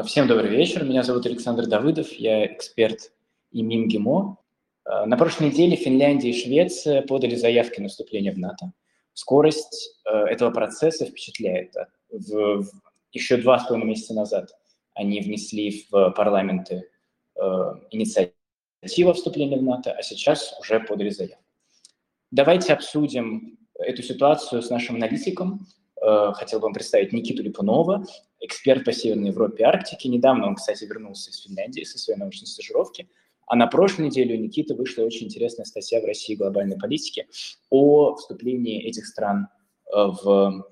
Э, всем добрый вечер. Меня зовут Александр Давыдов. Я эксперт и МИМГИМО. Э, на прошлой неделе Финляндия и Швеция подали заявки на вступление в НАТО. Скорость э, этого процесса впечатляет. Еще два с половиной месяца назад они внесли в парламенты инициативу вступления в НАТО, а сейчас уже подали заявку. Давайте обсудим эту ситуацию с нашим аналитиком. Э, хотел бы вам представить Никиту Липунова, эксперт по Северной Европе и Арктике. Недавно он, кстати, вернулся из Финляндии со своей научной стажировки. А на прошлой неделе у Никиты вышла очень интересная статья в России глобальной политики о вступлении этих стран э, в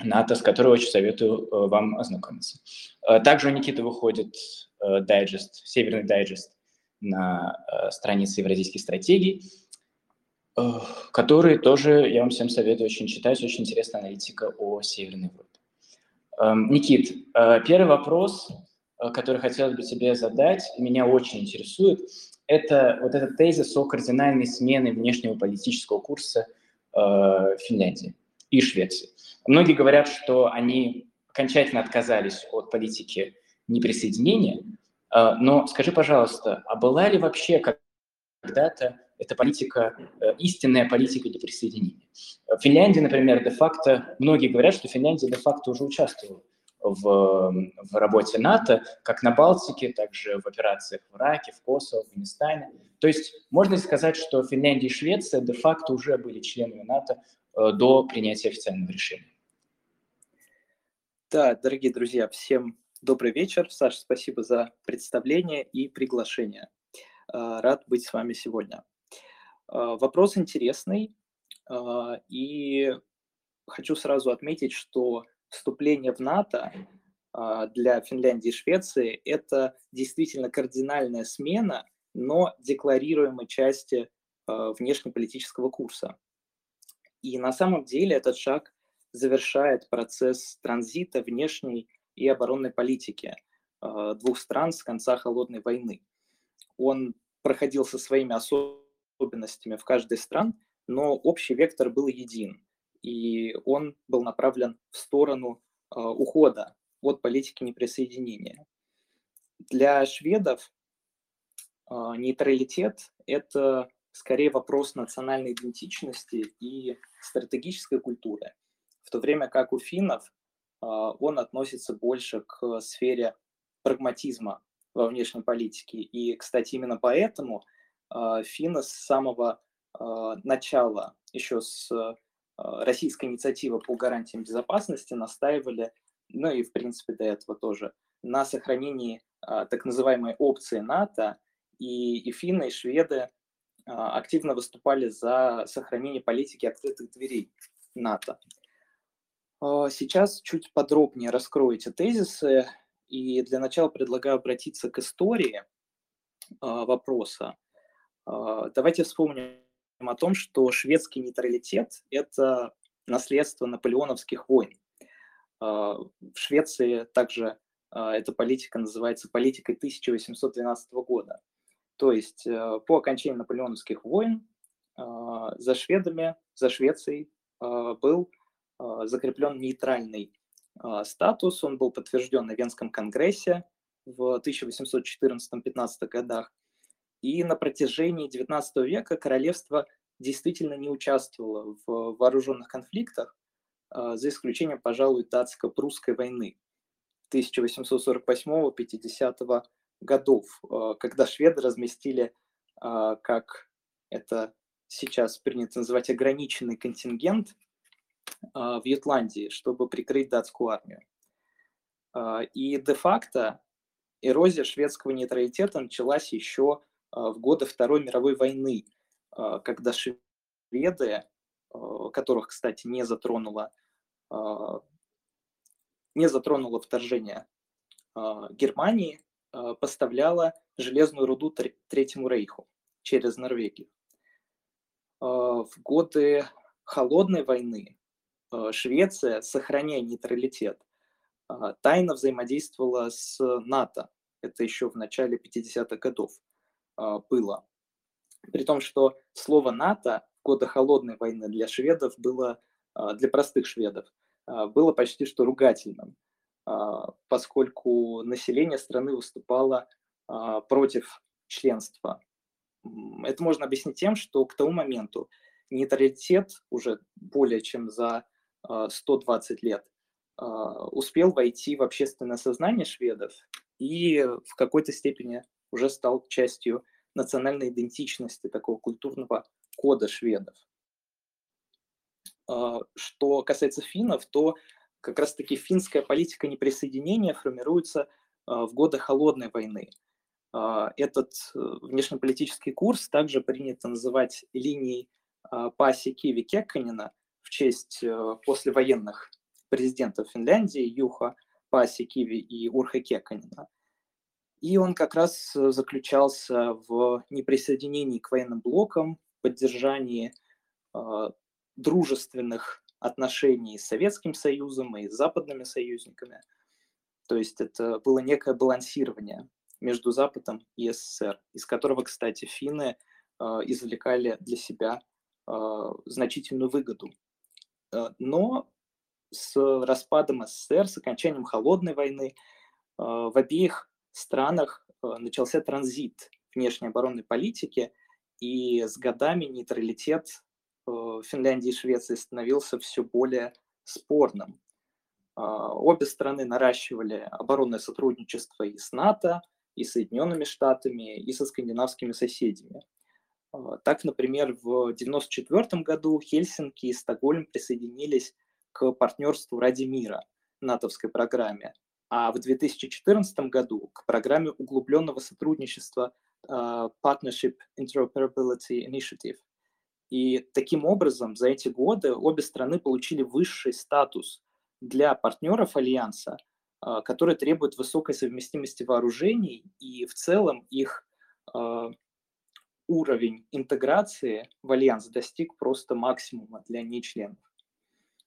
НАТО, с которой очень советую э, вам ознакомиться. Также у Никиты выходит дайджест, северный дайджест на странице евразийских стратегий. Э, которые тоже я вам всем советую очень читать, очень интересная аналитика о Северной Европе. Эм, Никит, э, первый вопрос, э, который хотелось бы тебе задать, меня очень интересует, это вот этот тезис о кардинальной смене внешнего политического курса Финляндии и Швеции. Многие говорят, что они окончательно отказались от политики неприсоединения, но скажи, пожалуйста, а была ли вообще когда-то это политика, э, истинная политика неприсоединения. В Финляндии, например, де-факто, многие говорят, что Финляндия де-факто уже участвовала в, в работе НАТО, как на Балтике, так же в операциях в Ираке, в Косово, в Афганистане. То есть можно сказать, что Финляндия и Швеция де-факто уже были членами НАТО э, до принятия официального решения. Да, дорогие друзья, всем добрый вечер. Саша, спасибо за представление и приглашение. Э, рад быть с вами сегодня. А, вопрос интересный, а, и хочу сразу отметить, что вступление в НАТО а, для Финляндии и Швеции – это действительно кардинальная смена, но декларируемой части внешнеполитического курса. И на самом деле этот шаг завершает процесс транзита внешней и оборонной политики двух стран с конца Холодной войны. Он проходил со своими особыми особенностями в каждой стран, но общий вектор был един, и он был направлен в сторону э, ухода от политики неприсоединения. Для шведов э, нейтралитет – это скорее вопрос национальной идентичности и стратегической культуры, в то время как у финнов э, он относится больше к сфере прагматизма во внешней политике. И, кстати, именно поэтому – а, финны с самого а, начала, еще с а, российской инициативы по гарантиям безопасности настаивали, ну и в принципе до этого тоже, на сохранении так называемой опции НАТО, и, и финны, и шведы активно выступали за сохранение политики открытых дверей НАТО. Сейчас чуть подробнее раскрою эти тезисы, и для начала предлагаю обратиться к истории вопроса. А, давайте вспомним о том, что шведский нейтралитет – это наследство наполеоновских войн. А, в Швеции также а, эта политика называется политикой 1812 года. То есть э, по окончании наполеоновских войн за шведами, за Швецией был закреплен нейтральный статус. Он был подтвержден на Венском конгрессе в 1814-15 годах. И на протяжении XIX века королевство действительно не участвовало в вооруженных конфликтах, а, за исключением, пожалуй, датско-прусской войны 1848-50 годов, а, когда шведы разместили, а, как это сейчас принято называть, ограниченный контингент в Ютландии, чтобы прикрыть датскую армию. И де-факто эрозия шведского нейтралитета началась еще в годы Второй мировой войны, а, когда шведы, а, которых, кстати, не затронуло, не затронуло вторжение Германии, поставляла железную руду Третьему Рейху через Норвегию. В годы Холодной войны Швеция, сохраняя нейтралитет, тайно взаимодействовала с НАТО. Это еще в начале 50-х годов. А, было. При том, что слово НАТО в годы холодной войны для шведов было, а, для простых шведов, а, было почти что ругательным. поскольку население страны выступало против членства. Это можно объяснить тем, что к тому моменту нейтралитет уже более чем за 120 лет успел войти в общественное сознание шведов и в какой-то степени уже стал частью национальной идентичности такого культурного кода шведов. А, что касается финнов, то как раз-таки финская политика неприсоединения формируется а, в годы Холодной войны. А, этот э, внешнеполитический курс также принято называть линией Паси Киви Кекканина в честь э, послевоенных президентов Финляндии Юха Паси Киви и Урха Кекканина. И он как раз э, заключался в неприсоединении к военным блокам, поддержании э, дружественных отношений с Советским Союзом и с западными союзниками. То есть это было некое балансирование между Западом и СССР, из которого, кстати, финны э, извлекали для себя э, значительную выгоду. Но с распадом СССР, с окончанием Холодной войны, э, в обеих странах э, начался транзит внешней оборонной политики, и с годами нейтралитет э, Финляндии и Швеции становился все более спорным. А, обе страны наращивали оборонное сотрудничество и с НАТО, и с Соединенными Штатами, и со скандинавскими соседями. А, так, например, в 1994 году Хельсинки и Стокгольм присоединились к партнерству ради мира, натовской программе, а в 2014 году к программе углубленного сотрудничества uh, Partnership Interoperability Initiative. И таким образом за эти годы обе страны получили высший статус для партнеров Альянса, uh, который требует высокой совместимости вооружений, и в целом их uh, уровень интеграции в Альянс достиг просто максимума для нечленов.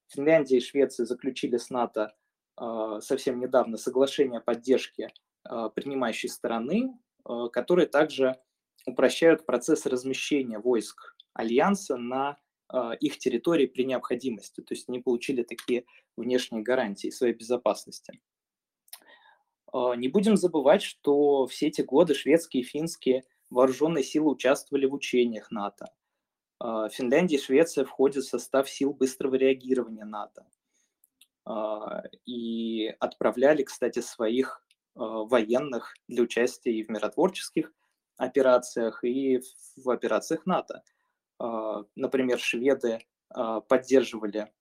Финляндия и Швеция заключили с НАТО а, совсем недавно соглашение о поддержке а, принимающей стороны, а, которые также упрощают процесс размещения войск Альянса на их территории при необходимости. То есть они получили такие внешние гарантии своей безопасности. Не будем забывать, что все эти годы шведские и финские вооруженные силы участвовали в учениях НАТО. Финляндия и Швеция входят в состав сил быстрого реагирования НАТО. А, и отправляли, кстати, своих а, военных для участия и в миротворческих операциях, и в операциях НАТО. А, например, шведы поддерживали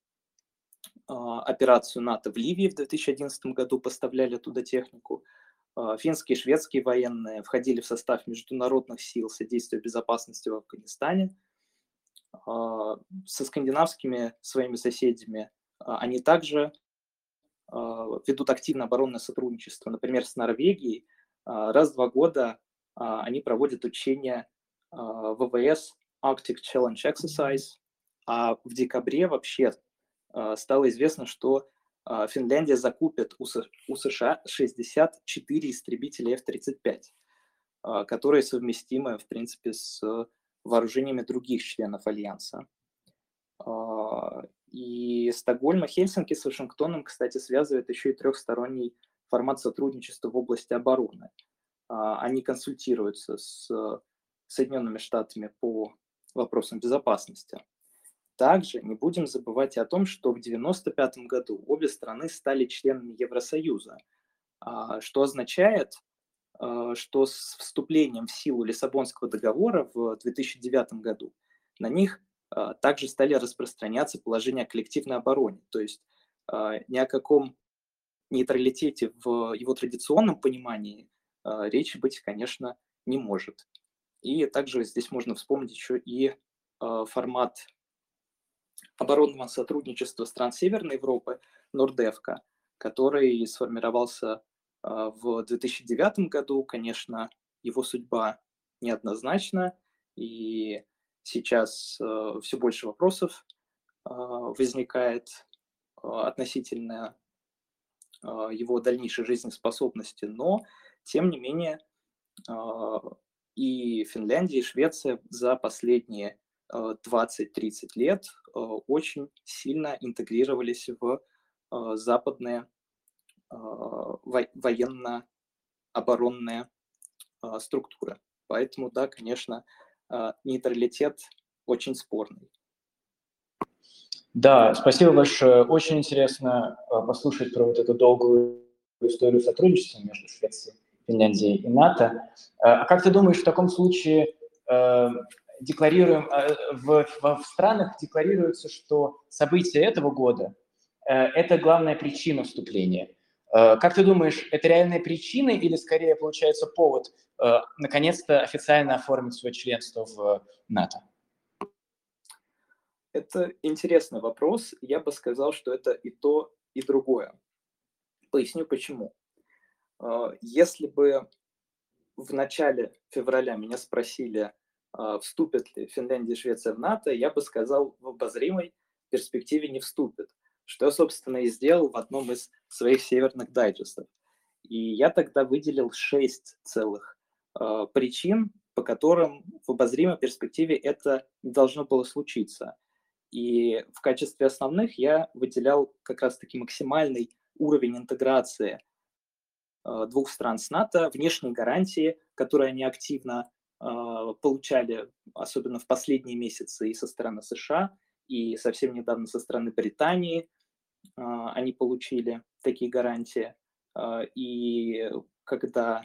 операцию НАТО в Ливии в 2011 году, поставляли туда технику. Финские и шведские военные входили в состав международных сил содействия безопасности в Афганистане. Со скандинавскими своими соседями а, они также а, ведут активное оборонное сотрудничество. Например, с Норвегией а, раз в два года они проводят учения ВВС Arctic Challenge Exercise, а в декабре вообще стало известно, что Финляндия закупит у США 64 истребителя F-35, которые совместимы, в принципе, с вооружениями других членов Альянса. И Стокгольм и Хельсинки с Вашингтоном, кстати, связывает еще и трехсторонний формат сотрудничества в области обороны. А, они консультируются с Соединенными Штатами по вопросам безопасности. Также не будем забывать о том, что в 1995 году обе страны стали членами Евросоюза, а, что означает, а, что с вступлением в силу Лиссабонского договора в 2009 году на них также стали распространяться положения о коллективной обороне. То есть а, ни о каком нейтралитете в его традиционном понимании а, речи быть, конечно, не может. И также здесь можно вспомнить еще и формат оборонного сотрудничества стран Северной Европы, Нордевка, который сформировался в 2009 году. Конечно, его судьба неоднозначна, и сейчас э, все больше вопросов э, возникает э, относительно э, его дальнейшей жизнеспособности, но тем не менее э, и Финляндия, и Швеция за последние э, 20-30 лет э, очень сильно интегрировались в западные военно-оборонные структуры. Поэтому, да, конечно, нейтралитет очень спорный. Да, спасибо большое. Очень интересно послушать про вот эту долгую историю сотрудничества между Швецией, Финляндией и НАТО. А как ты думаешь, в таком случае декларируем, э, в, в странах декларируется, что события этого года это главная причина вступления. Э, как ты думаешь, это реальная причина или скорее получается повод наконец-то официально оформить свое членство в НАТО? Это интересный вопрос. Я бы сказал, что это и то, и другое. Поясню почему. Если бы в начале февраля меня спросили, вступят ли Финляндия и Швеция в НАТО, я бы сказал, в обозримой перспективе не вступят, что я, собственно, и сделал в одном из своих северных дайджестов. И я тогда выделил шесть целых э, причин, по которым в обозримой перспективе это должно было случиться. И в качестве основных я выделял как раз-таки максимальный уровень интеграции э, двух стран с НАТО, внешние гарантии, которые они активно а, получали, особенно в последние месяцы, и со стороны США, и совсем недавно со стороны Британии они получили такие гарантии. А, и когда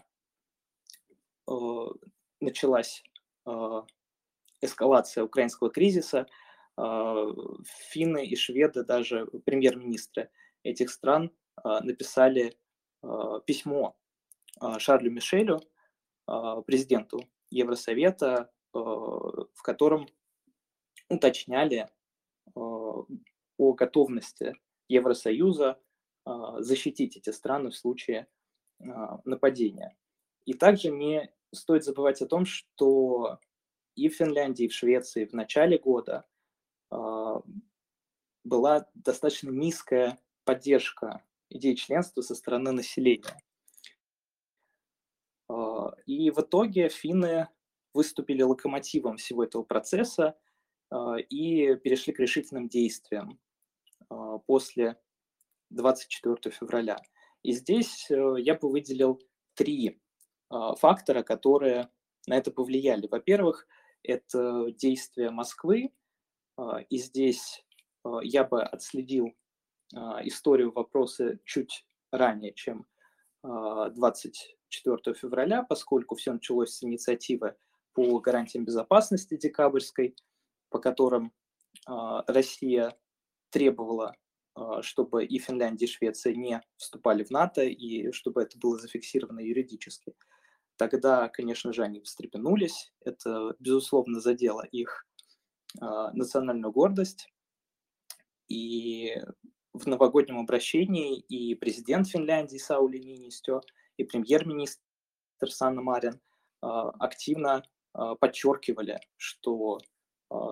началась эскалация украинского кризиса, финны и шведы, даже премьер-министры этих стран написали письмо Шарлю Мишелю, президенту Евросовета, в котором уточняли о готовности Евросоюза э, защитить эти страны в случае нападения. И также не стоит забывать о том, что и в Финляндии, и в Швеции в начале года была достаточно низкая поддержка идеи членства со стороны населения. А, и в итоге финны выступили локомотивом всего этого процесса а, и перешли к решительным действиям а, после 24 февраля. И здесь э, я бы выделил три фактора, которые на это повлияли. Во-первых, это действия Москвы, и здесь я бы отследил историю вопроса чуть ранее, чем 20 4 февраля, поскольку все началось с инициативы по гарантиям безопасности декабрьской, по которым Россия требовала, э, чтобы и Финляндия, и Швеция не вступали в НАТО, и чтобы это было зафиксировано юридически. Тогда, конечно же, они встрепенулись. Это, безусловно, задело их э, национальную гордость. И в новогоднем обращении и президент Финляндии Саули Нинистё, и премьер-министр Санна Марин а, активно а, подчеркивали, что а,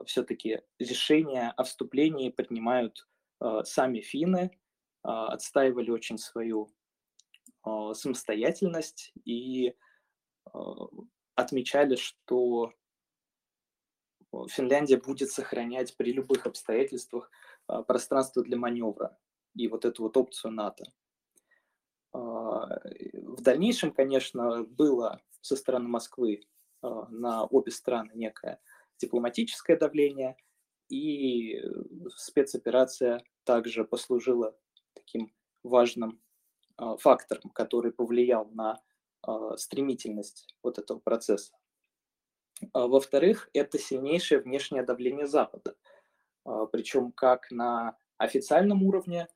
все-таки решения о вступлении принимают сами финны, отстаивали очень свою самостоятельность и отмечали, что Финляндия будет сохранять при любых обстоятельствах пространство для маневра и вот эту вот опцию НАТО. В дальнейшем, конечно, было со стороны Москвы а, на обе страны некое дипломатическое давление, и спецоперация также послужила таким важным а, фактором, который повлиял на а, стремительность вот этого процесса. Во-вторых, это сильнейшее внешнее давление Запада, причем как на официальном уровне,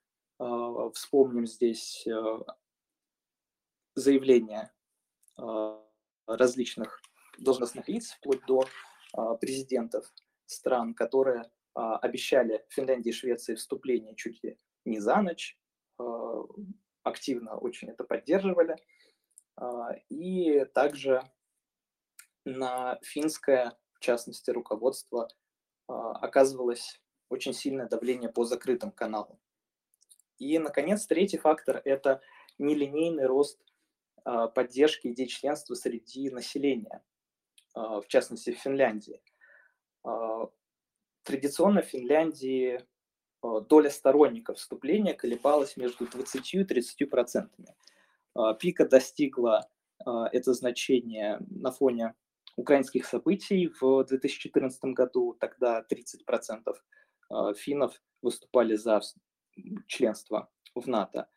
вспомним здесь заявления а, различных должностных лиц, вплоть до а, президентов стран, которые а, обещали Финляндии и Швеции вступление чуть ли не за ночь, активно очень это поддерживали. И также на финское, в частности, руководство оказывалось очень сильное давление по закрытым каналам. И, наконец, третий фактор – это нелинейный рост а, поддержки идей членства среди населения, а, в частности в Финляндии. А, традиционно в Финляндии доля сторонников вступления колебалась между 20 и 30 процентами. Пика достигла это значение на фоне украинских событий в 2014 году. Тогда 30 процентов финнов выступали за членство в НАТО.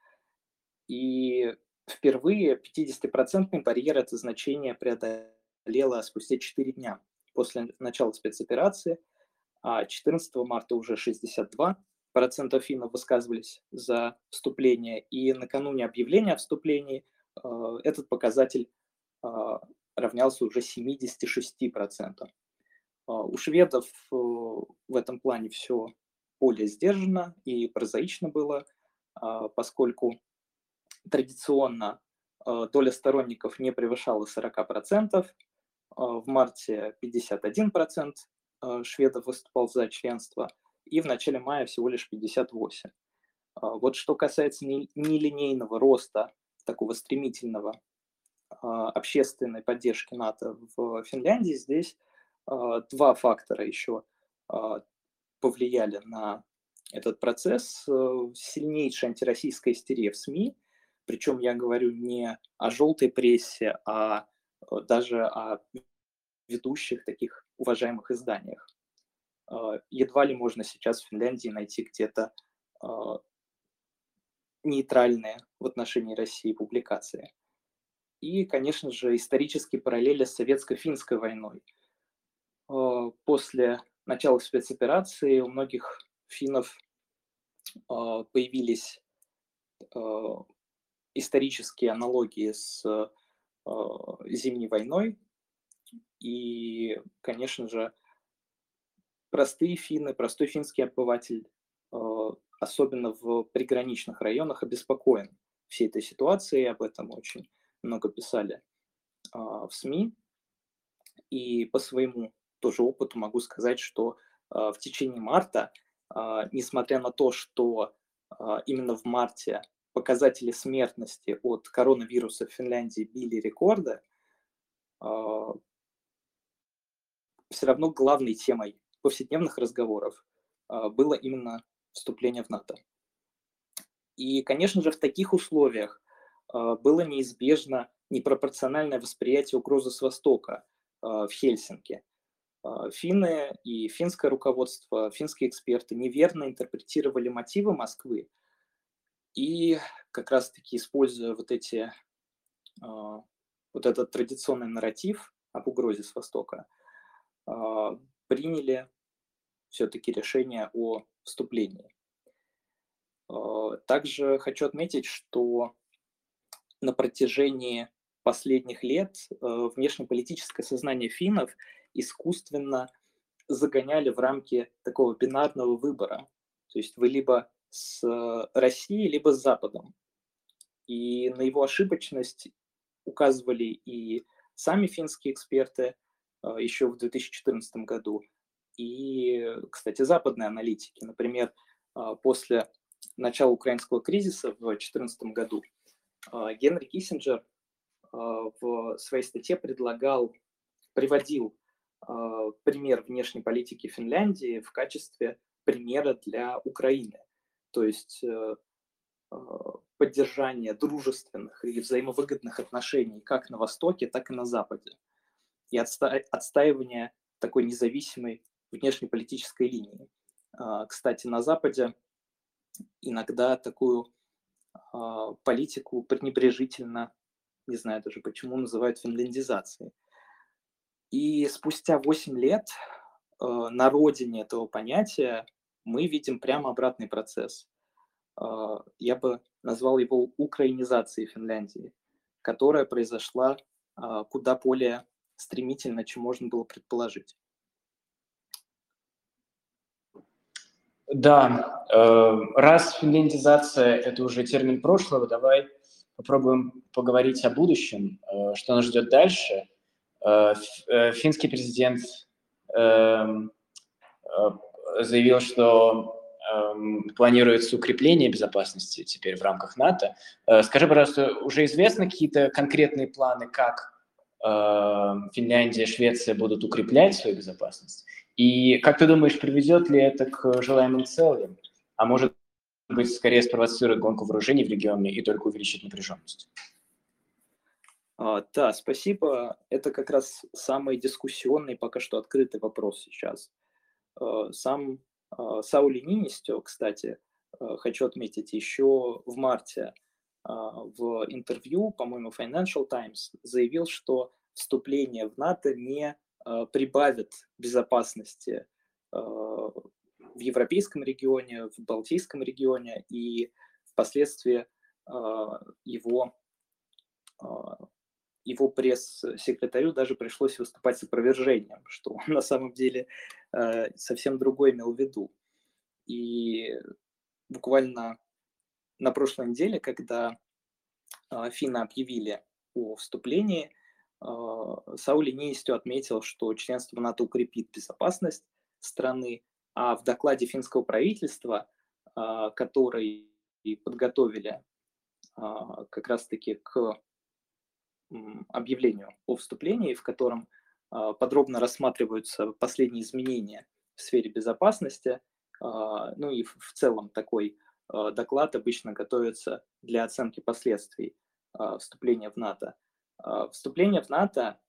И впервые 50-процентный барьер это значение преодолело спустя 4 дня после начала спецоперации, а 14 марта уже 62 процента финнов высказывались за вступление, и накануне объявления о вступлении э, этот показатель э, равнялся уже 76 процентам. Э, у шведов в этом плане все более сдержанно и прозаично было, поскольку традиционно доля сторонников не превышала 40%, в марте 51% шведов выступал за членство, и в начале мая всего лишь 58%. Вот что касается нелинейного роста, такого стремительного общественной поддержки НАТО в Финляндии, здесь два фактора еще повлияли на этот процесс. Сильнейшая антироссийская истерия в СМИ – причем я говорю не о желтой прессе, а э, даже о ведущих таких уважаемых изданиях. Э, едва ли можно сейчас в Финляндии найти где-то э, нейтральные в отношении России публикации. И, конечно же, исторические параллели с советско-финской войной. После начала спецоперации у многих финнов появились исторические аналогии с э, Зимней войной. И, конечно же, простые финны, простой финский обыватель, э, особенно в приграничных районах, обеспокоен всей этой ситуацией. Об этом очень много писали э, в СМИ. И по своему тоже опыту могу сказать, что в течение марта, несмотря на то, что именно в марте показатели смертности от коронавируса в Финляндии били рекорды, а, все равно главной темой повседневных разговоров а, было именно вступление в НАТО. И, конечно же, в таких условиях а, было неизбежно непропорциональное восприятие угрозы с Востока в Хельсинки. Финны и финское руководство, финские эксперты неверно интерпретировали мотивы Москвы и как раз-таки используя вот эти, а, вот этот традиционный нарратив об угрозе с Востока, а, приняли все-таки решение о вступлении. А, также хочу отметить, что на протяжении последних лет внешнеполитическое сознание финнов искусственно загоняли в рамки такого бинарного выбора. То есть вы либо с э, Россией, либо с Западом. И на его ошибочность указывали и сами финские эксперты э, еще в 2014 году, и, кстати, западные аналитики. Например, э, после начала украинского кризиса в 2014 году Генри Киссинджер в своей статье предлагал, приводил пример внешней политики Финляндии в качестве примера для Украины то есть э, а, поддержание дружественных и взаимовыгодных отношений как на Востоке, так и на Западе. И отстаивание такой независимой внешнеполитической линии. А, кстати, на Западе иногда такую а, политику пренебрежительно, не знаю даже почему, называют финляндизацией. И спустя 8 лет на родине этого понятия мы видим прямо обратный процесс. А, я бы назвал его украинизацией Финляндии, которая произошла а, куда более стремительно, чем можно было предположить. Да, э, раз финляндизация – это уже термин прошлого, давай попробуем поговорить о будущем, э, что нас ждет дальше. Э, финский президент эм, заявил, что э, планируется укрепление безопасности теперь в рамках НАТО. Э, скажи, пожалуйста, уже известны какие-то конкретные планы, как э, Финляндия, Швеция будут укреплять свою безопасность? И как ты думаешь, приведет ли это к желаемым целям? а может быть, скорее спровоцирует гонку вооружений в регионе и только увеличит напряженность? А, да, спасибо. Это как раз самый дискуссионный, пока что открытый вопрос сейчас. А, сам а, Саули Нинистё, кстати, хочу отметить, еще в марте в интервью, по-моему, Financial Times заявил, что вступление в НАТО не прибавит безопасности в европейском регионе, в Балтийском регионе, и впоследствии его его пресс-секретарю даже пришлось выступать с опровержением, что он на самом деле э, совсем другое имел в виду. И буквально на прошлой неделе, когда э, финны объявили о вступлении, э, Саули Нистю отметил, что членство НАТО укрепит безопасность страны, а в докладе финского правительства, э, который подготовили э, как раз-таки к объявлению о вступлении, в котором а, подробно рассматриваются последние изменения в сфере безопасности. А, ну и в целом такой а, доклад обычно готовится для оценки последствий вступления в НАТО. Вступление в НАТО,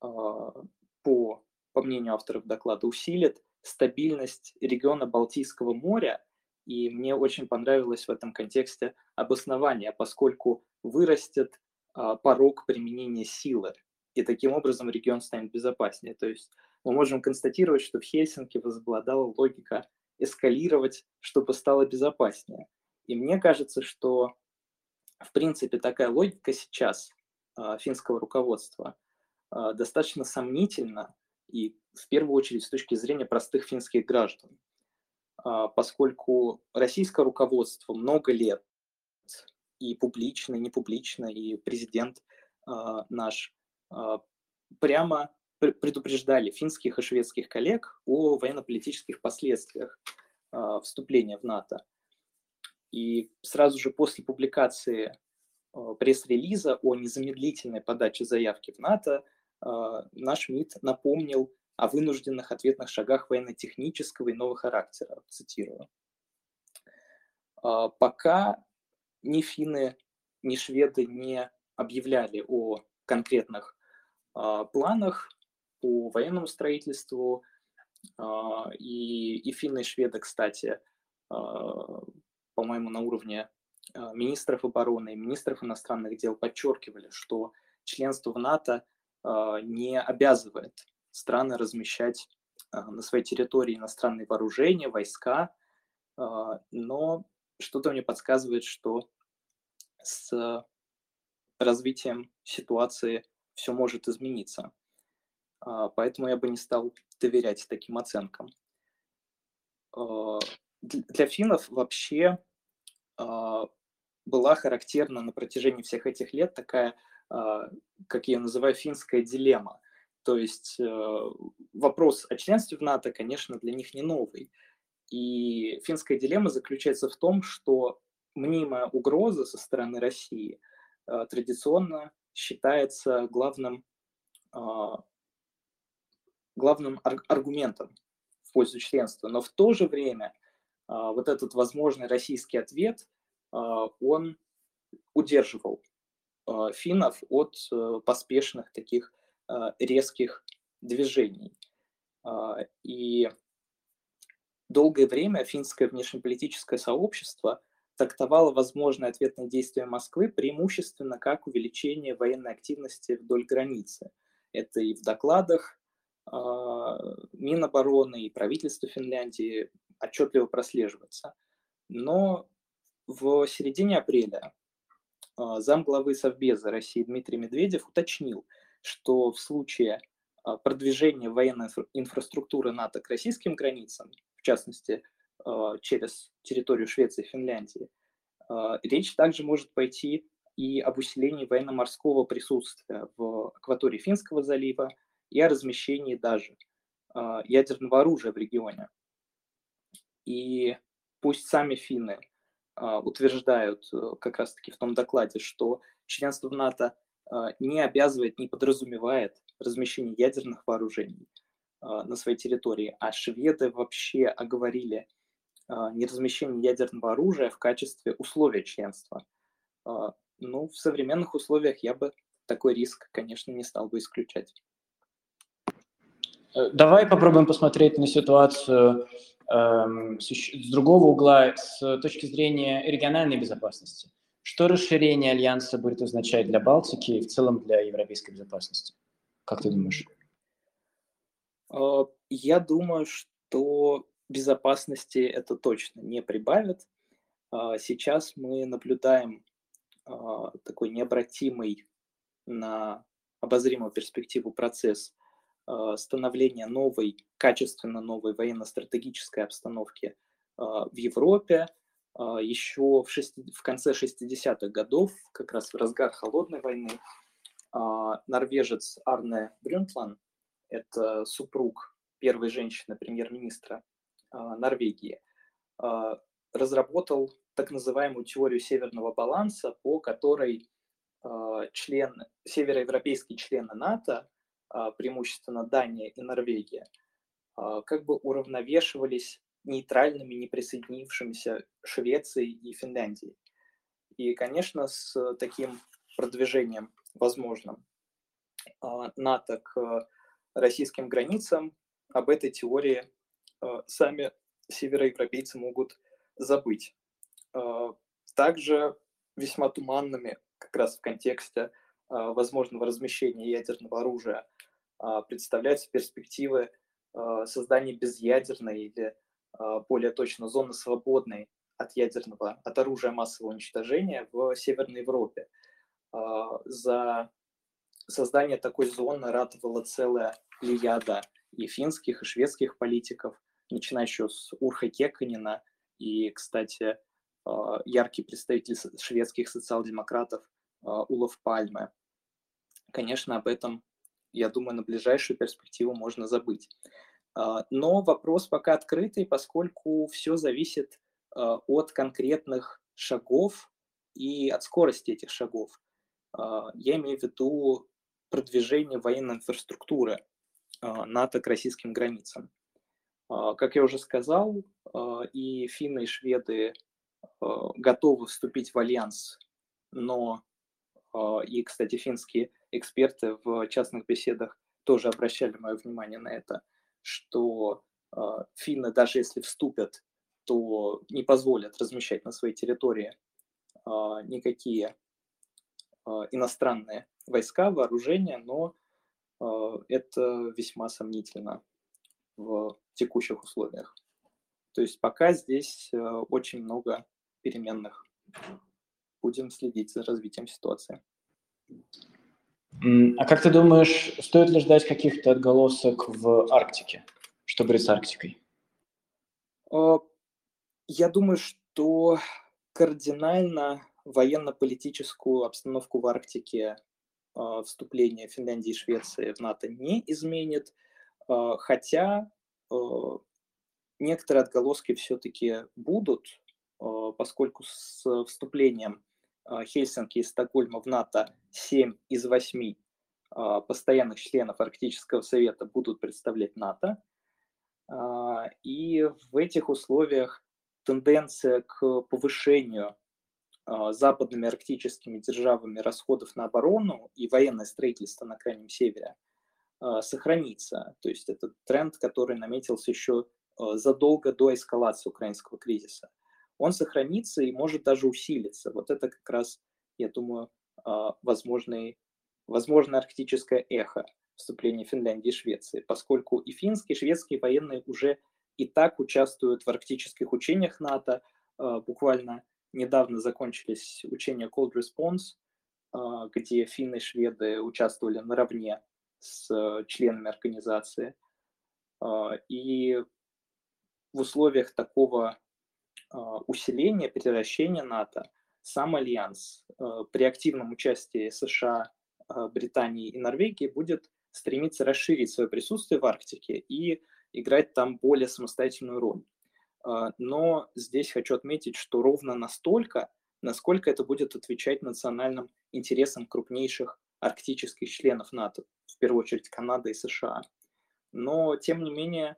по, по мнению авторов доклада, усилит стабильность региона Балтийского моря, и мне очень понравилось в этом контексте обоснование, поскольку вырастет порог применения силы, и таким образом регион станет безопаснее. То есть мы можем констатировать, что в Хельсинки возобладала логика эскалировать, чтобы стало безопаснее. И мне кажется, что в принципе такая логика сейчас э, финского руководства э, достаточно сомнительна и в первую очередь с точки зрения простых финских граждан, поскольку российское руководство много лет и публично, и не публично, и президент э, наш э, прямо предупреждали финских и шведских коллег о военно-политических последствиях э, вступления в НАТО. И сразу же после публикации пресс-релиза о незамедлительной подаче заявки в НАТО наш МИД напомнил о вынужденных ответных шагах военно-технического и нового характера, цитирую. Пока ни финны, ни шведы не объявляли о конкретных э, планах по военному строительству. Э, и, и финны, и шведы, кстати, э, по-моему, на уровне министров обороны и министров иностранных дел подчеркивали, что членство в НАТО не обязывает страны размещать на своей территории иностранные вооружения, войска, но что-то мне подсказывает, что с развитием ситуации все может измениться. А, поэтому я бы не стал доверять таким оценкам. А, для финнов вообще а, была характерна на протяжении всех этих лет такая, как я называю, финская дилемма. То есть вопрос о членстве в НАТО, конечно, для них не новый. И финская дилемма заключается в том, что мнимая угроза со стороны России э, традиционно считается главным, а, главным аргументом в пользу членства. Но в то же время а, вот этот возможный российский ответ, а, он удерживал финнов от э, поспешных таких резких движений. И долгое время финское внешнеполитическое сообщество трактовало возможные ответные действия Москвы преимущественно как увеличение военной активности вдоль границы. Это и в докладах э, Минобороны и правительства Финляндии отчетливо прослеживается. Но в середине апреля э, замглавы Совбеза России Дмитрий Медведев уточнил, что в случае продвижения военной инфраструктуры НАТО к российским границам, в частности, Э, через территорию Швеции и Финляндии. Э, речь также может пойти и об усилении военно-морского присутствия в акватории Финского залива и о размещении даже э, ядерного оружия в регионе. И пусть сами финны утверждают как раз-таки в том докладе, что членство в НАТО не обязывает, не подразумевает размещение ядерных вооружений на своей территории, а шведы вообще оговорили неразмещение ядерного оружия в качестве условия членства. Ну, в современных условиях я бы такой риск, конечно, не стал бы исключать. Э, давай попробуем посмотреть на ситуацию э, с другого угла, с точки зрения региональной безопасности. Что расширение альянса будет означать для Балтики и в целом для европейской безопасности? Как ты думаешь? Э, я думаю, что безопасности это точно не прибавит. Э, сейчас мы наблюдаем такой необратимый на обозримую перспективу процесс а, становления новой, качественно новой военно-стратегической обстановки а, в Европе. А, Еще в, шести, в конце 60-х годов, как раз в разгар холодной войны, норвежец Арне Брюнтлан, это супруг первой женщины премьер-министра Норвегии, разработал так называемую теорию северного баланса, по которой член, североевропейские члены НАТО а, преимущественно Дания и Норвегия, а, как бы уравновешивались нейтральными, не присоединившимися Швецией и Финляндией. И, конечно, с таким продвижением возможным а, НАТО к российским границам об этой теории сами североевропейцы могут забыть. Также весьма туманными как раз в контексте возможного размещения ядерного оружия представляются перспективы создания безъядерной или более точно зоны свободной от ядерного, от оружия массового уничтожения в Северной Европе. За создание такой зоны ратовала целая лияда и финских, и шведских политиков, начиная еще с Урха Кеканина и, кстати, яркий представитель шведских социал-демократов Улов Пальме. Конечно, об этом я думаю, на ближайшую перспективу можно забыть. А, но вопрос пока открытый, поскольку все зависит а, от конкретных шагов и от скорости этих шагов. А, я имею в виду продвижение военной инфраструктуры НАТО к российским границам. Как я уже сказал, и финны, и шведы готовы вступить в альянс, но и, кстати, финские эксперты в частных беседах тоже обращали мое внимание на это, что финны, даже если вступят, то не позволят размещать на своей территории никакие иностранные войска, вооружения, но это весьма сомнительно в текущих условиях. То есть пока здесь э, очень много переменных. Будем следить за развитием ситуации. А как ты думаешь, стоит ли ждать каких-то отголосок в Арктике? Что будет с Арктикой? А, я думаю, что кардинально военно-политическую обстановку в Арктике а, вступление Финляндии и Швеции в НАТО не изменит, хотя некоторые отголоски все-таки будут, поскольку с вступлением а, Хельсинки и Стокгольма в НАТО 7 из 8 а, постоянных членов Арктического совета будут представлять НАТО. А, и в этих условиях тенденция к повышению западными арктическими державами расходов на оборону и военное строительство на Крайнем Севере сохранится. То есть это тренд, который наметился еще задолго до эскалации украинского кризиса он сохранится и может даже усилиться. Вот это как раз, я думаю, а, возможный, возможное арктическое эхо вступления Финляндии и Швеции, поскольку и финские, и шведские военные уже и так участвуют в арктических учениях НАТО. А, буквально недавно закончились учения Cold Response, а, где финны и шведы участвовали наравне с членами организации. И в условиях такого а, усиления, превращения НАТО, сам Альянс а, при активном участии США, а, Британии и Норвегии будет стремиться расширить свое присутствие в Арктике и играть там более самостоятельную роль. Но здесь хочу отметить, что ровно настолько, насколько это будет отвечать национальным интересам крупнейших арктических членов НАТО, в первую очередь Канады и США. Но, тем не менее,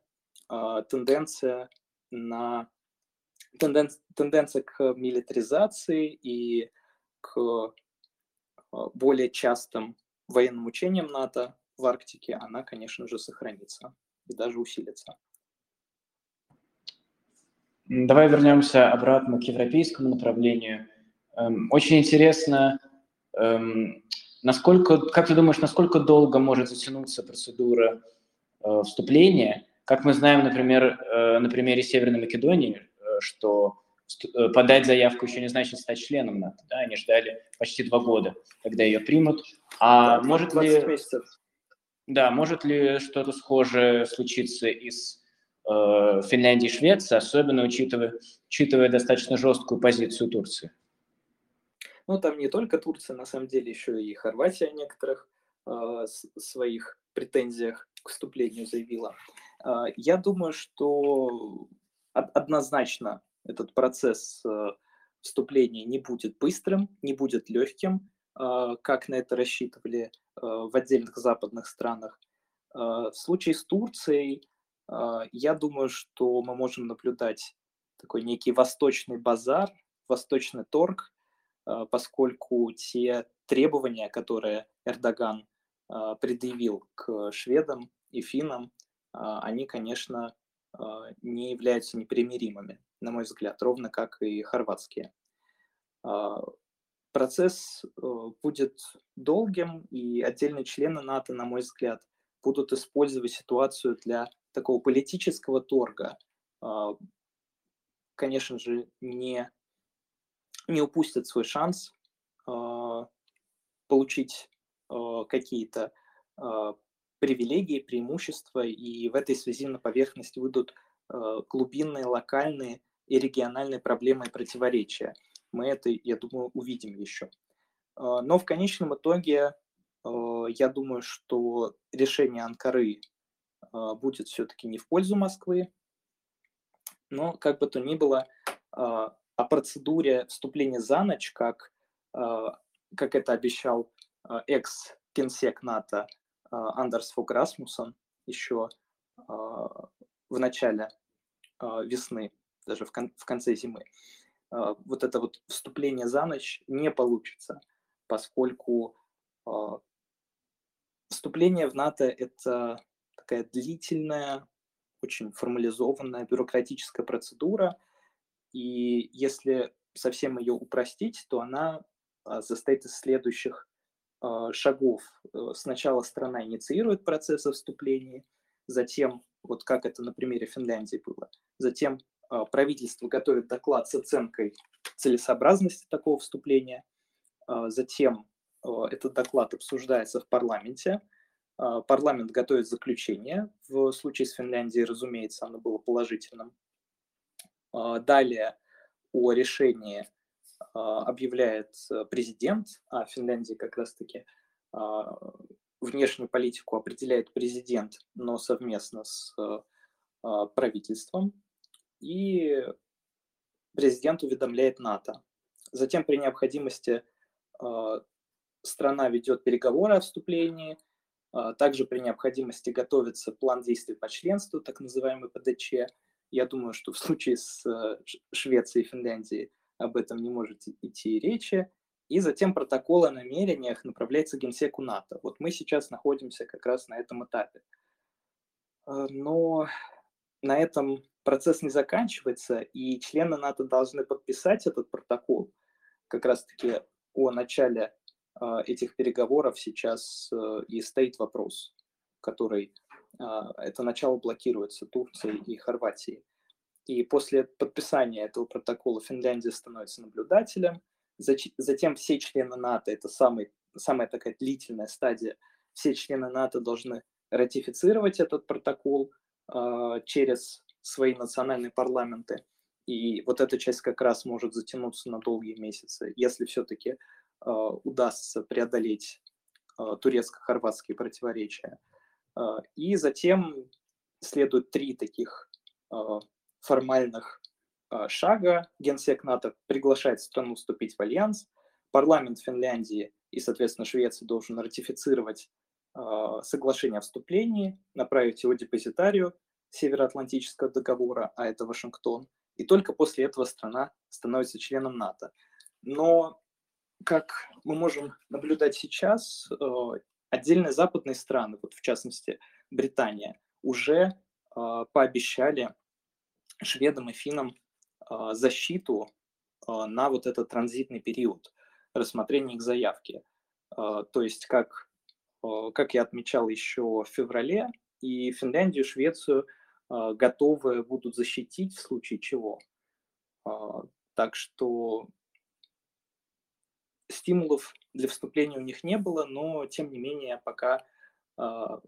тенденция на тенденция к милитаризации и к более частым военным учениям НАТО в Арктике, она, конечно же, сохранится и даже усилится. Давай вернемся обратно к европейскому направлению. Эм, очень интересно, эм, насколько, как ты думаешь, насколько долго может затянуться процедура э, вступления? Как мы знаем, например, э, на примере Северной Македонии, э, что подать заявку еще не значит стать членом НАТО. Да? Они ждали почти два года, когда ее примут. А да, может ли... Месяцев. Да, может ли что-то схожее случиться и с э, Финляндией и Швецией, особенно учитывая, учитывая достаточно жесткую позицию Турции? Ну, там не только Турция, на самом деле еще и Хорватия о некоторых э, своих претензиях к вступлению заявила. Э, я думаю, что однозначно этот процесс э, вступления не будет быстрым, не будет легким, э, как на это рассчитывали Э, в отдельных западных странах. В случае с Турцией, я думаю, что мы можем наблюдать такой некий восточный базар, восточный торг, поскольку те требования, которые Эрдоган предъявил к шведам и финнам, они, конечно, не являются непримиримыми, на мой взгляд, ровно как и хорватские процесс э, будет долгим, и отдельные члены НАТО, на мой взгляд, будут использовать ситуацию для такого политического торга. А, конечно же, не, не упустят свой шанс а, получить а, какие-то привилегии, преимущества, и в этой связи на поверхность выйдут глубинные, локальные и региональные проблемы и противоречия – мы это, я думаю, увидим еще. А, но в конечном итоге, а, я думаю, что решение Анкары а, будет все-таки не в пользу Москвы. Но, как бы то ни было, о процедуре вступления за ночь, как, как это обещал экс-генсек НАТО Андерс Фок Расмуссен еще в начале весны, даже в, кон- в конце зимы, вот это вот вступление за ночь не получится, поскольку вступление в НАТО – это такая длительная, очень формализованная бюрократическая процедура, и если совсем ее упростить, то она а, состоит из следующих шагов. Э, сначала страна инициирует процесс вступления, затем, вот как это на примере Финляндии было, затем а, правительство готовит доклад с оценкой целесообразности такого вступления. А, затем а, этот доклад обсуждается в парламенте. Парламент готовит заключение. В случае с Финляндией, разумеется, оно было положительным. Далее о решении объявляет президент, а в Финляндии как раз-таки внешнюю политику определяет президент, но совместно с правительством и президент уведомляет НАТО. Затем при необходимости э, страна ведет переговоры о вступлении, э, также при необходимости готовится план действий по членству, так называемый ПДЧ. Я думаю, что в случае с э, Швецией и Финляндией об этом не может идти речи. И затем протокол о намерениях направляется Генсеку НАТО. Вот мы сейчас находимся как раз на этом этапе. Но на этом процесс не заканчивается, и члены НАТО должны подписать этот протокол. Как раз-таки о начале э, этих переговоров сейчас э, и стоит вопрос, который э, это начало блокируется Турцией и Хорватией. И после подписания этого протокола Финляндия становится наблюдателем, затем все члены НАТО, это самый, самая такая длительная стадия, все члены НАТО должны ратифицировать этот протокол э, через свои национальные парламенты. И вот эта часть как раз может затянуться на долгие месяцы, если все-таки э, удастся преодолеть э, турецко-хорватские противоречия. Э, и затем следует три таких э, формальных э, шага. Генсек НАТО приглашает страну вступить в альянс. Парламент Финляндии и, соответственно, Швеции должен ратифицировать соглашение о вступлении, направить его депозитарию, Североатлантического договора, а это Вашингтон, и только после этого страна становится членом НАТО. Но, как мы можем наблюдать сейчас, отдельные западные страны, вот в частности Британия, уже э, пообещали шведам и финнам э, защиту на вот этот транзитный период рассмотрения их заявки. То есть, как, как я отмечал еще в феврале, и Финляндию, Швецию готовы будут защитить в случае чего. Так что стимулов для вступления у них не было, но тем не менее пока, а,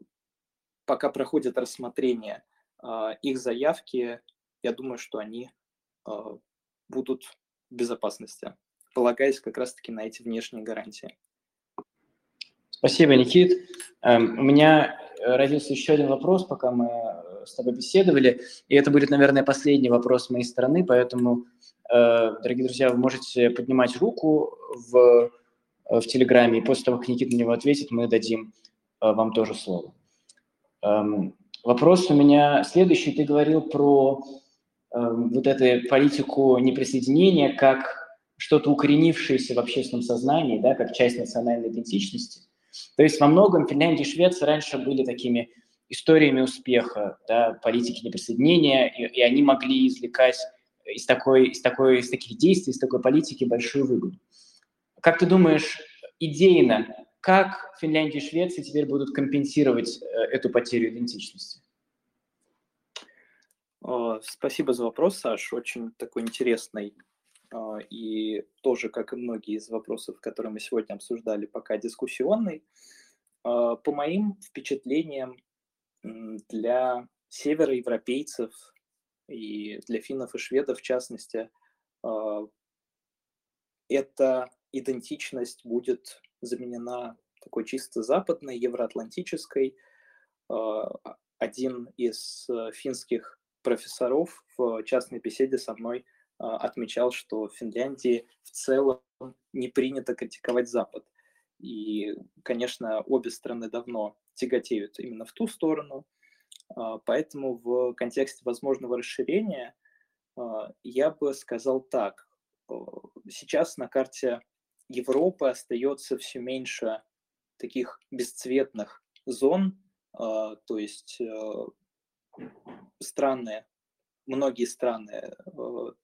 пока проходит рассмотрение а, их заявки, я думаю, что они а, будут в безопасности, полагаясь как раз-таки на эти внешние гарантии. Спасибо, Никит. Эм, у меня родился еще один вопрос, пока мы э, с тобой беседовали, и это будет, наверное, последний вопрос с моей стороны, поэтому Э, дорогие друзья, вы можете поднимать руку в, э, в Телеграме, и после того, как Никита на него ответит, мы дадим э, вам тоже слово. Эм, вопрос у меня следующий. Ты говорил про вот эту политику неприсоединения как что-то укоренившееся в общественном сознании, да, как часть национальной идентичности. То есть во многом Финляндия и Швеция раньше были такими историями успеха, да, политики неприсоединения, и, и они могли извлекать из, такой, из, такой, из таких действий, из такой политики большую выгоду. Как ты думаешь, идейно, как Финляндия и Швеция теперь будут компенсировать э, эту потерю идентичности? Спасибо за вопрос, Саш. Очень такой интересный а, и тоже, как и многие из вопросов, которые мы сегодня обсуждали, пока дискуссионный. По моим впечатлениям, для североевропейцев и для финнов и шведов в частности, а, эта идентичность будет заменена такой чисто западной, евроатлантической. А, один из э, финских профессоров в частной беседе со мной а, отмечал, что в Финляндии в целом не принято критиковать Запад. И, конечно, обе страны давно тяготеют именно в ту сторону. А, поэтому в контексте возможного расширения а, я бы сказал так. Сейчас на карте Европы остается все меньше таких бесцветных зон, а, то есть страны, многие страны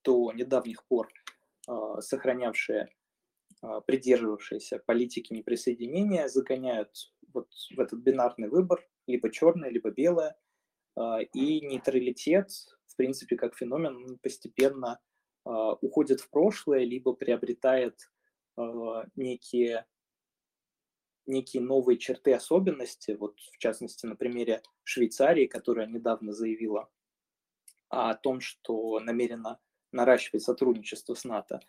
до недавних пор сохранявшие, придерживавшиеся политики неприсоединения, загоняют вот в этот бинарный выбор, либо черное, либо белое, а, и нейтралитет, в принципе, как феномен, постепенно а, уходит в прошлое, либо приобретает а, некие, некие новые черты особенности. Вот, в частности, на примере Швейцарии, которая недавно заявила о том, что намерена наращивать сотрудничество с НАТО.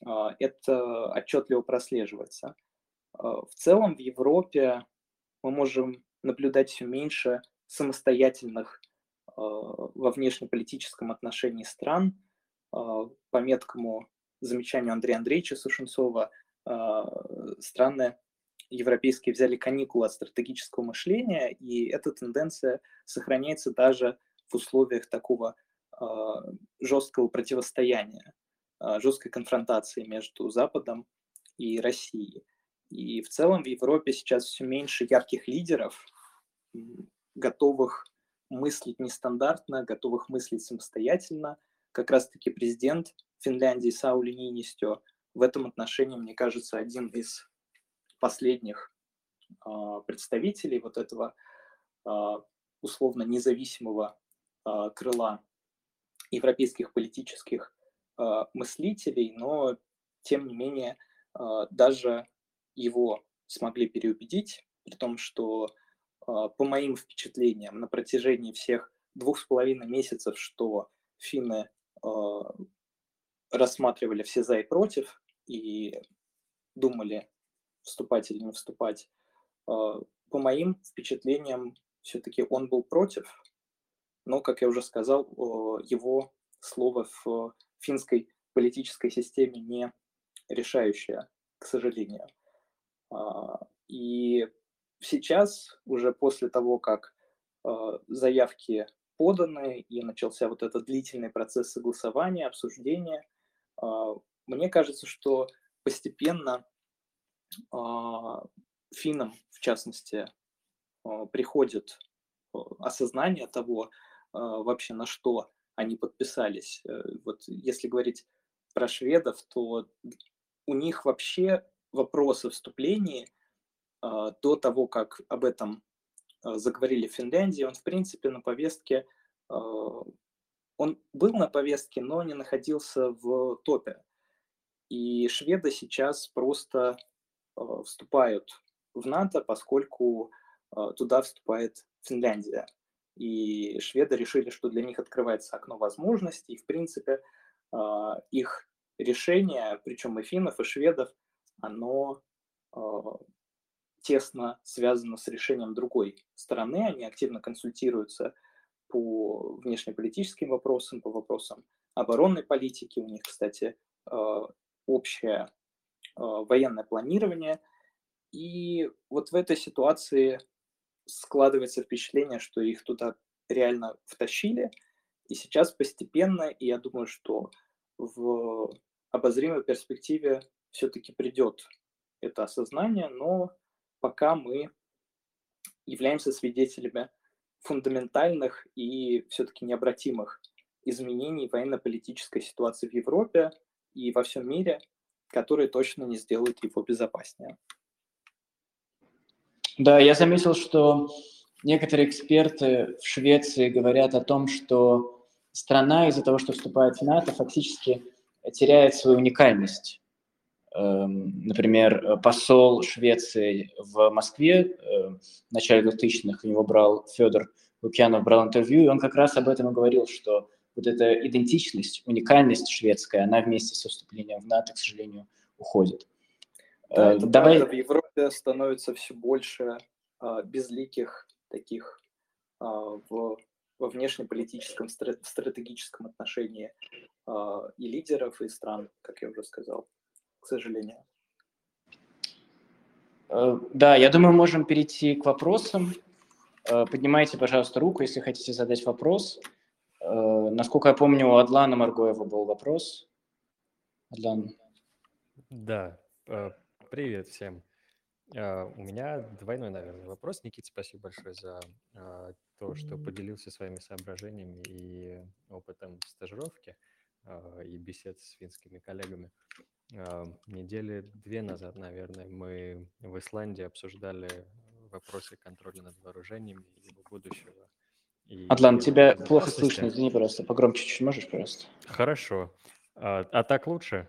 Это отчетливо прослеживается. В целом в Европе мы можем наблюдать все меньше самостоятельных а, во внешнеполитическом отношении стран. А, по меткому замечанию Андрея Андреевича Сушенцова, а, страны европейские взяли каникулы от стратегического мышления, и эта тенденция сохраняется даже в условиях такого жесткого противостояния, жесткой конфронтации между Западом и Россией. И в целом в Европе сейчас все меньше ярких лидеров, готовых мыслить нестандартно, готовых мыслить самостоятельно. Как раз-таки президент Финляндии Саули Нинистё в этом отношении, мне кажется, один из последних э, представителей вот этого э, условно независимого э, крыла европейских политических мыслителей, но тем не менее э, даже его смогли переубедить, при том, что а, по моим впечатлениям, на протяжении всех двух с половиной месяцев, что финны а, рассматривали все за и против и думали, вступать или не вступать, а, по моим впечатлениям, все-таки он был против, но, как я уже сказал, его слово в финской политической системе не решающее, к сожалению. И сейчас, уже после того, как э, заявки поданы, и начался вот этот длительный процесс согласования, обсуждения. А, мне кажется, что постепенно а, финнам, в частности, а, приходит осознание того вообще, на что они подписались. Э, вот если говорить про шведов, то у них вообще вопрос о вступлении до того, как об этом заговорили в Финляндии, он, в принципе, на повестке, он был на повестке, но не находился в топе. И шведы сейчас просто вступают в НАТО, поскольку туда вступает Финляндия. И шведы решили, что для них открывается окно возможностей. И, в принципе, э, их решение, причем и финнов, и шведов, оно тесно связано с решением другой стороны. Они активно консультируются по внешнеполитическим вопросам, по вопросам оборонной политики. У них, кстати, общее а, военное планирование. И вот в этой ситуации складывается впечатление, что их туда реально втащили. И сейчас постепенно, и я думаю, что в обозримой перспективе все-таки придет это осознание, но пока мы являемся свидетелями фундаментальных и все-таки необратимых изменений военно-политической ситуации в Европе, и во всем мире, которые точно не сделают его безопаснее. Да, я заметил, что некоторые эксперты в Швеции говорят о том, что страна из-за того, что вступает в НАТО, фактически теряет свою уникальность. Эм, например, посол Швеции в Москве э, в начале 2000-х, у него брал Федор Лукьянов, брал интервью, и он как раз об этом и говорил, что вот эта идентичность, уникальность шведская, она вместе со вступлением в НАТО, к сожалению, уходит. Да, э, это Давай... в Европе становится все больше а, безликих таких а, в, во внешнеполитическом стратегическом отношении а, и лидеров, и стран, как я уже сказал, к сожалению. Э, да, я думаю, можем перейти к вопросам. Э, поднимайте, пожалуйста, руку, если хотите задать вопрос. Э, насколько я помню, у Адлана Маргоева был вопрос. Адлан. Да, привет всем. Э, у меня двойной, наверное, вопрос. Никит, спасибо большое за то, что поделился своими соображениями и опытом стажировки и бесед с финскими коллегами. Недели две назад, наверное, мы в Исландии обсуждали вопросы контроля над вооружениями и его будущего и Атлан, тебя плохо слышно, извини, пожалуйста. Погромче чуть-чуть можешь, пожалуйста? Хорошо. А, а так лучше?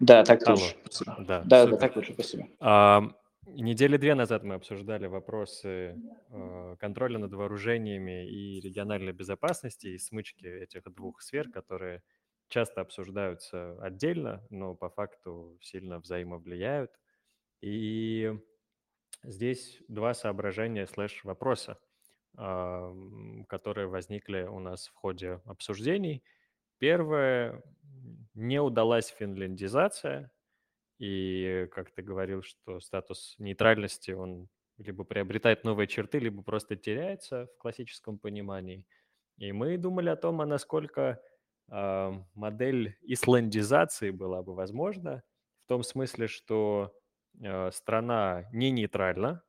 Да, так Алло. лучше. Да, да, да, так лучше, спасибо. А, недели две назад мы обсуждали вопросы э, контроля над вооружениями и региональной безопасности и смычки этих двух сфер, которые часто обсуждаются отдельно, но по факту сильно взаимовлияют. И здесь два соображения слэш вопроса которые возникли у нас в ходе обсуждений. Первое, не удалась финляндизация, и как ты говорил, что статус нейтральности, он либо приобретает новые черты, либо просто теряется в классическом понимании. И мы думали о том, а насколько э, модель исландизации была бы возможна, в том смысле, что э, страна не нейтральна,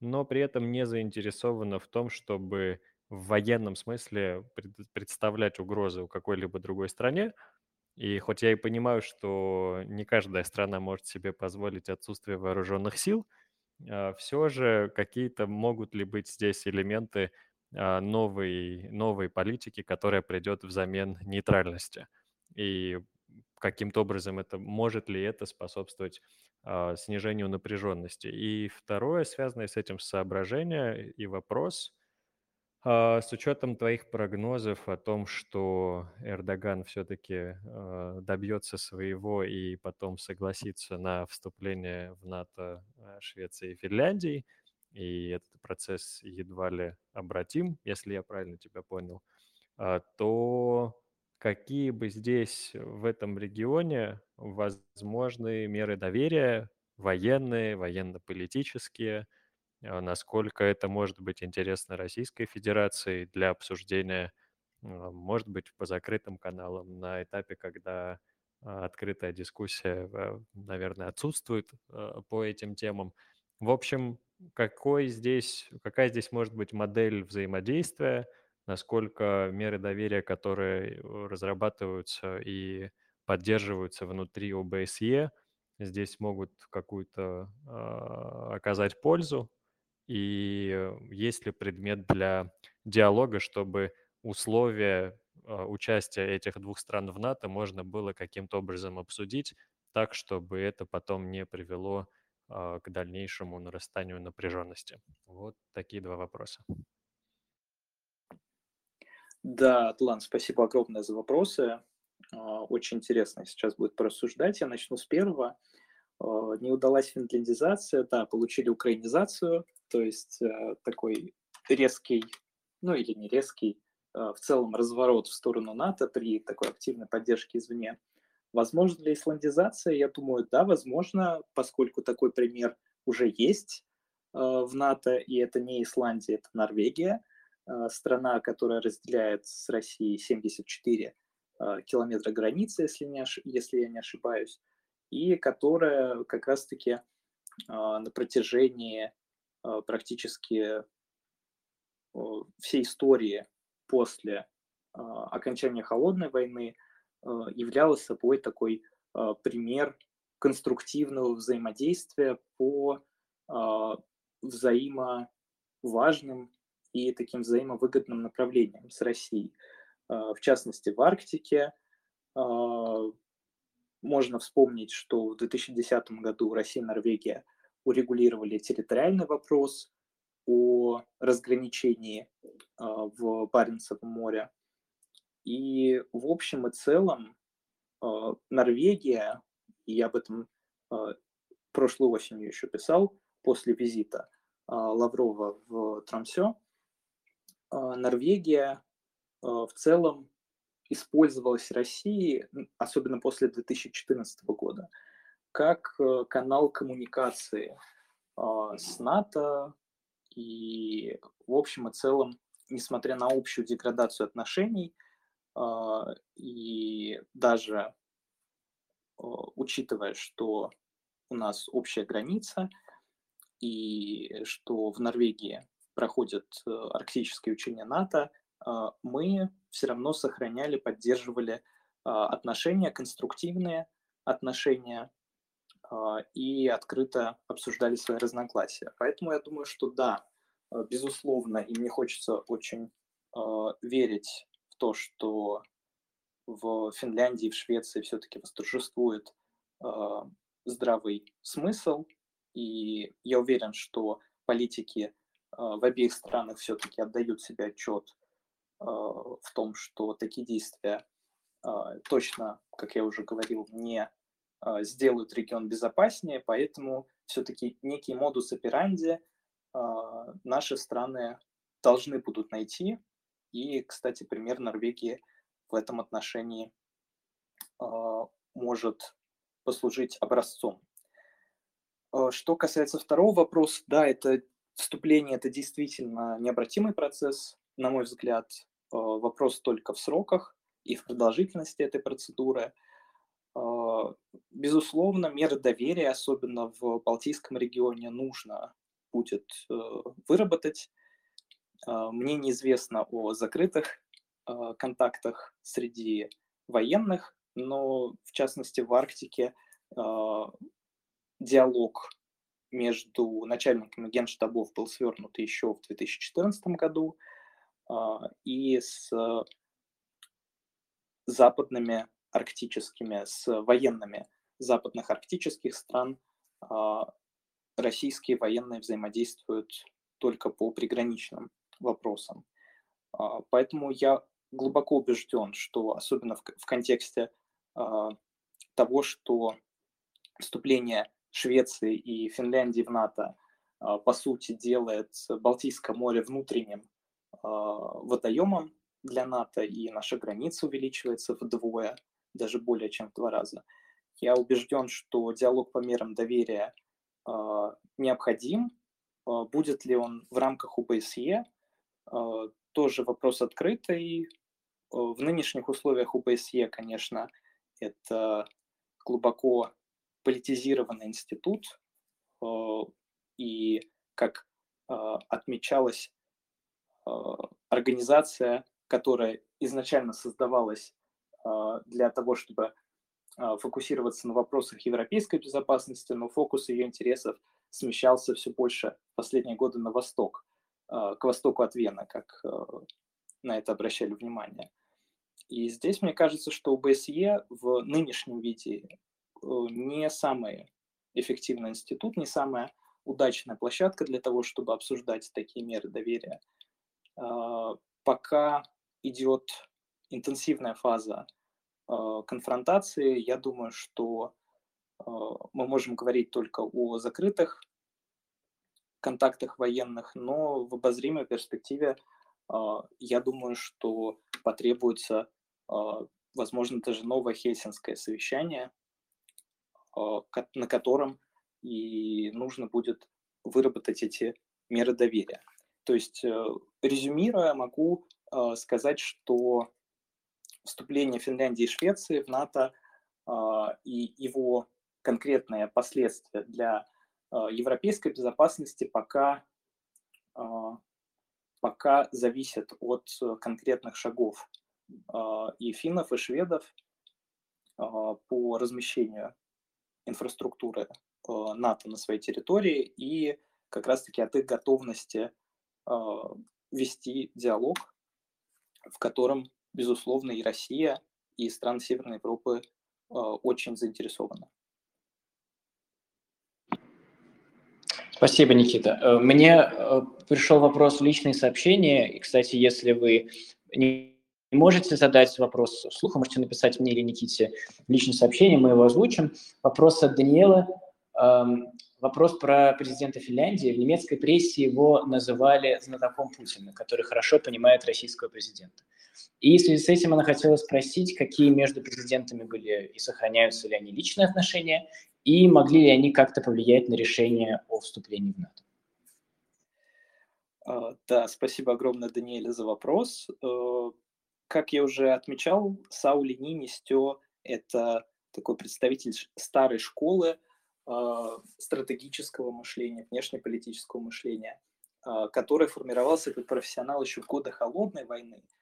но при этом не заинтересована в том, чтобы в военном смысле представлять угрозы у какой-либо другой стране. И хоть я и понимаю, что не каждая страна может себе позволить отсутствие вооруженных сил, а, все же какие-то могут ли быть здесь элементы а, новой, новой политики, которая придет взамен нейтральности. И каким-то образом это может ли это способствовать а, снижению напряженности. И второе, связанное с этим соображение и вопрос, а, с учетом твоих прогнозов о том, что Эрдоган все-таки а, добьется своего и потом согласится на вступление в НАТО Швеции и Финляндии, и этот процесс едва ли обратим, если я правильно тебя понял, то какие бы здесь, в этом регионе, возможны меры доверия, военные, военно-политические, насколько это может быть интересно Российской Федерации для обсуждения, может быть, по закрытым каналам на этапе, когда открытая дискуссия, наверное, отсутствует по этим темам. В общем, какой здесь, какая здесь может быть модель взаимодействия, насколько меры доверия, которые э, разрабатываются и поддерживаются внутри ОБСЕ, здесь могут какую-то э, оказать пользу, и есть ли предмет для диалога, чтобы условия э, участия этих двух стран в НАТО можно было каким-то образом обсудить так, чтобы это потом не привело а, к дальнейшему нарастанию напряженности? Вот такие два вопроса. Да, Атлан, спасибо огромное за вопросы. А, очень интересно сейчас будет порассуждать. Я начну с первого. А, не удалась финляндизация, да, получили украинизацию, то есть э, такой резкий, ну или не резкий, в целом разворот в сторону НАТО при такой активной поддержке извне. Возможно ли исландизация? Я думаю, да, возможно, поскольку такой пример уже есть э, в НАТО, и это не Исландия, это Норвегия, э, страна, которая разделяет с Россией 74 э, километра границы, если, не ош... если я не ошибаюсь, и которая как раз-таки на протяжении практически э, всей истории после э, окончания Холодной войны – Э, являла собой такой пример конструктивного взаимодействия по взаимоважным и таким взаимовыгодным направлениям с Россией. В частности, в Арктике можно вспомнить, что в 2010 году Россия и Норвегия урегулировали территориальный вопрос о разграничении в Баренцевом море. И в общем и целом э, Норвегия, и я об этом э, прошлой осенью еще писал, после визита Лаврова в Трамсё, Норвегия в целом использовалась Россией, особенно после 2014 года, как канал коммуникации с НАТО и в общем и целом, несмотря на общую деградацию отношений – а, и даже учитывая, что у нас общая граница и что в Норвегии проходят э, арктические учения НАТО, а, мы все равно сохраняли, поддерживали а, отношения, конструктивные отношения и открыто обсуждали свои разногласия. Поэтому я думаю, что да, безусловно, и мне хочется очень верить то, что в Финляндии и в Швеции все-таки восторжествует здравый смысл, и я уверен, что политики в обеих странах все-таки отдают себе отчет в том, что такие действия точно, как я уже говорил, не сделают регион безопаснее, поэтому все-таки некий модус операнди э, наши страны должны будут найти, и, кстати, пример Норвегии в этом отношении э, может послужить образцом. Что касается второго вопроса, да, это вступление, это действительно необратимый процесс, на мой взгляд. Вопрос только в сроках и в продолжительности этой процедуры. Э, безусловно, меры доверия, особенно в Балтийском регионе, нужно будет э, выработать. А, мне неизвестно о закрытых а, контактах среди военных, но в частности в Арктике диалог между начальниками генштабов был свернут еще в 2014 году, и с западными арктическими, с военными западных арктических стран российские военные взаимодействуют только по приграничным вопросам. А, поэтому я глубоко убежден, что особенно в, в контексте а, того, что вступление Швеции и Финляндии в НАТО а, по сути делает Балтийское море внутренним водоемом для НАТО, и наша граница увеличивается вдвое, даже более чем в два раза. Я убежден, что диалог по мерам доверия необходим, Будет ли он в рамках УБСЕ? Тоже вопрос открытый. В нынешних условиях УБСЕ, конечно, это глубоко политизированный институт, и, как отмечалось, организация, которая изначально создавалась для того, чтобы фокусироваться на вопросах европейской безопасности, но фокус ее интересов смещался все больше в последние годы на восток, к востоку от Вены, как на это обращали внимание. И здесь мне кажется, что ОБСЕ в нынешнем виде не самый эффективный институт, не самая удачная площадка для того, чтобы обсуждать такие меры доверия. Пока идет интенсивная фаза Э, конфронтации, я думаю, что э, мы можем говорить только о закрытых контактах военных, но в обозримой перспективе э, я думаю, что потребуется, возможно, даже новое хельсинское совещание, на котором и нужно будет выработать эти меры доверия. То есть, резюмируя, могу сказать, что вступление Финляндии и Швеции в НАТО а, и его конкретные последствия для а, европейской безопасности пока, а, пока зависят от конкретных шагов и финнов, и шведов по размещению инфраструктуры НАТО на своей территории и как раз-таки от их готовности вести диалог, в котором безусловно, и Россия, и страны Северной Европы э, очень заинтересованы. Спасибо, Никита. Э, мне э, пришел вопрос в личные сообщения. И, кстати, если вы не можете задать вопрос вслух, можете написать мне или Никите личное сообщение, мы его озвучим. Вопрос от Даниэла. Эм, вопрос про президента Финляндии. В немецкой прессе его называли знатоком Путина, который хорошо понимает российского президента. И в связи с этим она хотела спросить, какие между президентами были и сохраняются ли они личные отношения, и могли ли они как-то повлиять на решение о вступлении в НАТО. А, да, спасибо огромное, Даниэль, за вопрос. Э, как я уже отмечал, Саули Нинистё – это такой представитель старой школы а, стратегического мышления, внешнеполитического мышления, а, который формировался как профессионал еще в годы Холодной войны –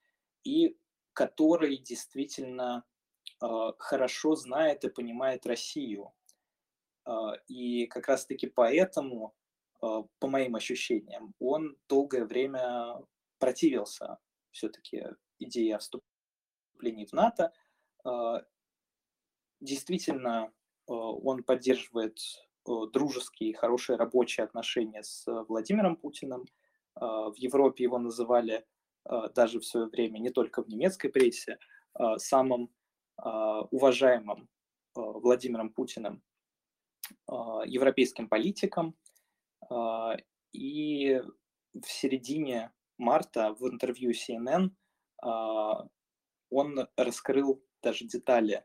и который действительно э, хорошо знает и понимает Россию. Э, и как раз-таки поэтому, э, по моим ощущениям, он долгое время противился все-таки идее о вступлении в НАТО. Действительно, он поддерживает дружеские, хорошие рабочие отношения с Владимиром Путиным. В Европе его называли а, даже в свое время, не только в немецкой прессе, а, самым а, уважаемым Владимиром Путиным европейским политиком. И в середине марта в интервью CNN он раскрыл даже детали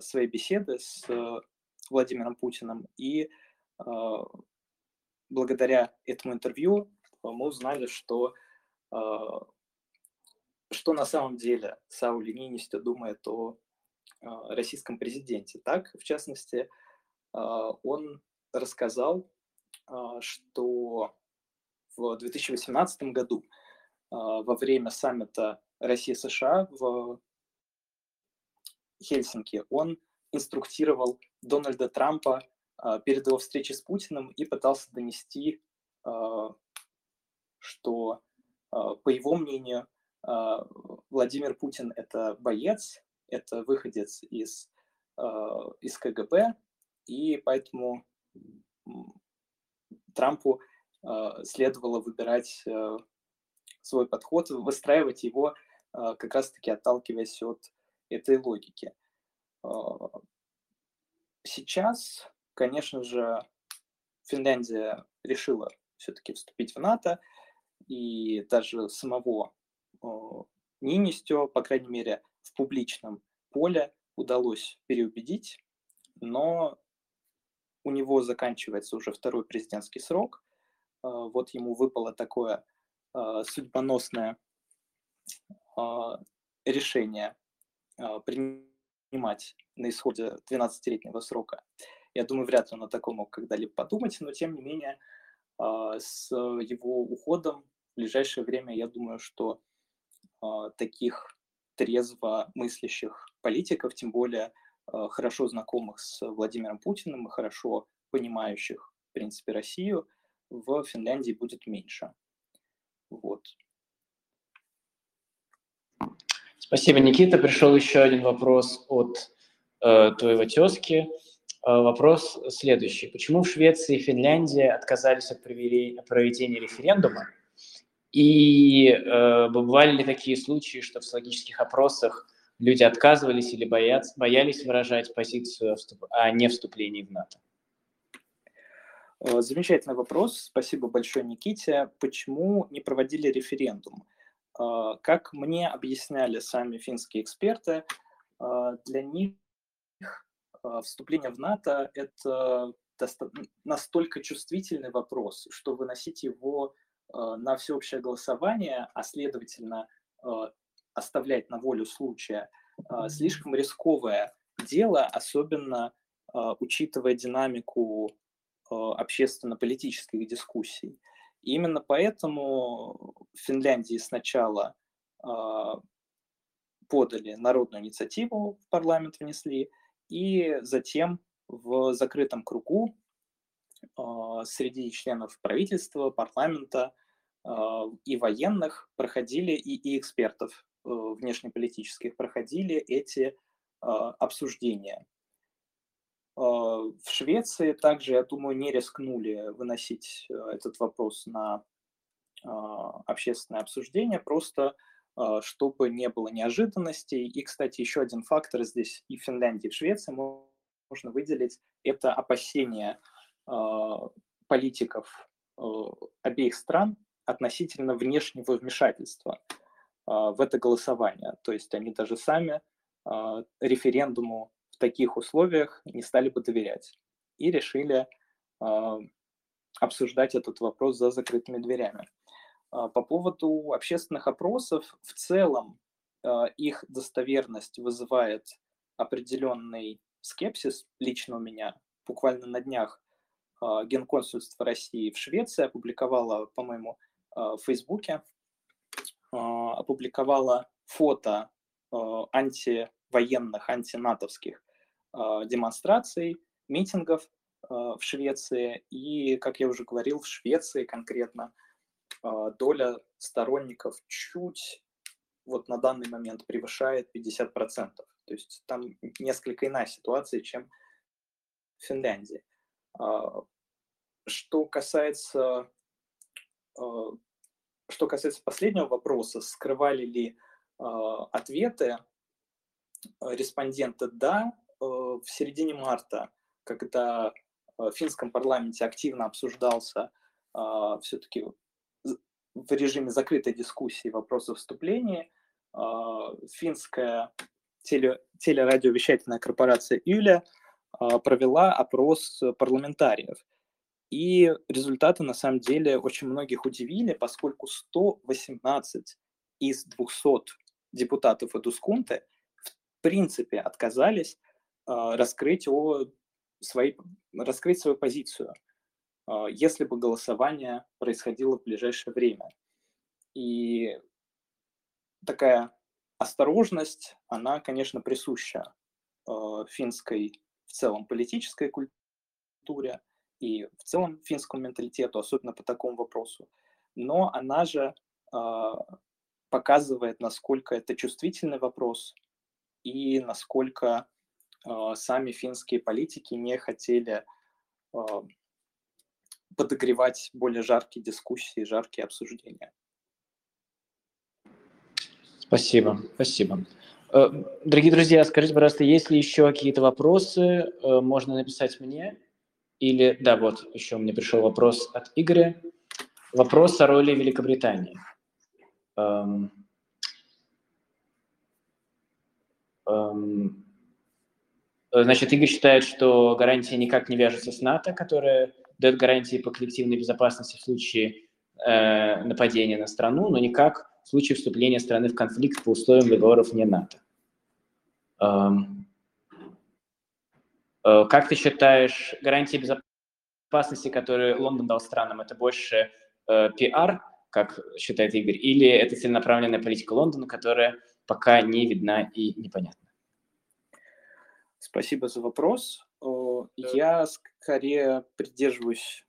своей беседы с Владимиром Путиным. И благодаря этому интервью мы узнали, что что на самом деле Саули Нинистё думает о а, российском президенте. Так, в частности, а, он рассказал, а, что в 2018 году во время саммита России-США в Хельсинки он инструктировал Дональда Трампа перед его встречей с Путиным и пытался донести, что, по его мнению, Владимир Путин – это боец, это выходец из, а, из КГБ, и поэтому Трампу а, следовало выбирать свой подход, выстраивать его как раз-таки отталкиваясь от этой логики. Сейчас, конечно же, Финляндия решила все-таки вступить в НАТО, и даже самого Нинистё, по крайней мере, в публичном поле удалось переубедить, но у него заканчивается уже второй президентский срок, вот ему выпало такое судьбоносное решение принимать на исходе 12-летнего срока. Я думаю, вряд ли он о таком мог когда-либо подумать, но тем не менее с его уходом в ближайшее время, я думаю, что таких трезво мыслящих политиков, тем более хорошо знакомых с Владимиром Путиным и хорошо понимающих, в принципе, Россию, в Финляндии будет меньше. Вот. Спасибо, Никита. Пришел еще один вопрос от э, твоего тезки. Э, вопрос следующий. Почему в Швеции и Финляндии отказались от проведения референдума? И э, бывали ли такие случаи, что в социологических опросах люди отказывались или боятся, боялись выражать позицию о не вступлении в НАТО? Э, замечательный вопрос. Спасибо большое, Никите. Почему не проводили референдум? Э, как мне объясняли сами финские эксперты, э, для них вступление в НАТО – это настолько чувствительный вопрос, что выносить его на всеобщее голосование, а следовательно оставлять на волю случая, слишком рисковое дело, особенно учитывая динамику общественно-политических дискуссий. И именно поэтому в Финляндии сначала подали народную инициативу, в парламент внесли, и затем в закрытом кругу среди членов правительства, парламента и военных проходили, и, и экспертов э, внешнеполитических проходили эти обсуждения. А, в Швеции также, я думаю, не рискнули выносить э, этот вопрос на а, общественное обсуждение, просто а, чтобы не было неожиданностей. И, кстати, еще один фактор здесь и в Финляндии, и в Швеции можно выделить, это опасения политиков э, обеих стран относительно внешнего вмешательства в это голосование. То есть они даже сами референдуму таких условиях не стали бы доверять и решили э, обсуждать этот вопрос за закрытыми дверями. По поводу общественных опросов, в целом их достоверность вызывает определенный скепсис лично у меня. Буквально на днях Генконсульство России в Швеции опубликовало, по-моему, в Фейсбуке, э, опубликовало фото э, антивоенных, антинатовских демонстраций, митингов в Швеции. И, как я уже говорил, в Швеции конкретно доля сторонников чуть вот на данный момент превышает 50%. То есть там несколько иная ситуация, чем в Финляндии. Что касается, что касается последнего вопроса, скрывали ли ответы респонденты, да, Э, в середине марта, когда в финском парламенте активно обсуждался а, все-таки в режиме закрытой дискуссии вопрос о вступлении, а, финская теле, телерадиовещательная корпорация Юля а, провела опрос парламентариев. И результаты на самом деле очень многих удивили, поскольку 118 из 200 депутатов Эдускунты в принципе отказались а, раскрыть, о своей, раскрыть свою позицию, а, если бы голосование происходило в ближайшее время. И такая осторожность, она, конечно, присуща а, финской в целом политической культуре и в целом финскому менталитету, особенно по такому вопросу. Но она же показывает, насколько это чувствительный вопрос и насколько а, сами финские политики не хотели а, подогревать более жаркие дискуссии, жаркие обсуждения. Спасибо, спасибо. Э, дорогие друзья, скажите, пожалуйста, есть ли еще какие-то вопросы? Э, можно написать мне. Или, да, вот, еще мне пришел вопрос от Игоря. Вопрос о роли Великобритании. Um, um, Значит, Игорь считает, что гарантия никак не вяжется с НАТО, которая дает гарантии по коллективной безопасности в случае э, нападения на страну, но никак в случае вступления страны в конфликт по условиям договоров не НАТО. Эм, как ты считаешь, гарантии безопасности, которые Лондон дал странам, это больше э, пиар, как считает Игорь, или это целенаправленная политика Лондона, которая пока не видна и непонятна? Спасибо за вопрос. Я скорее придерживаюсь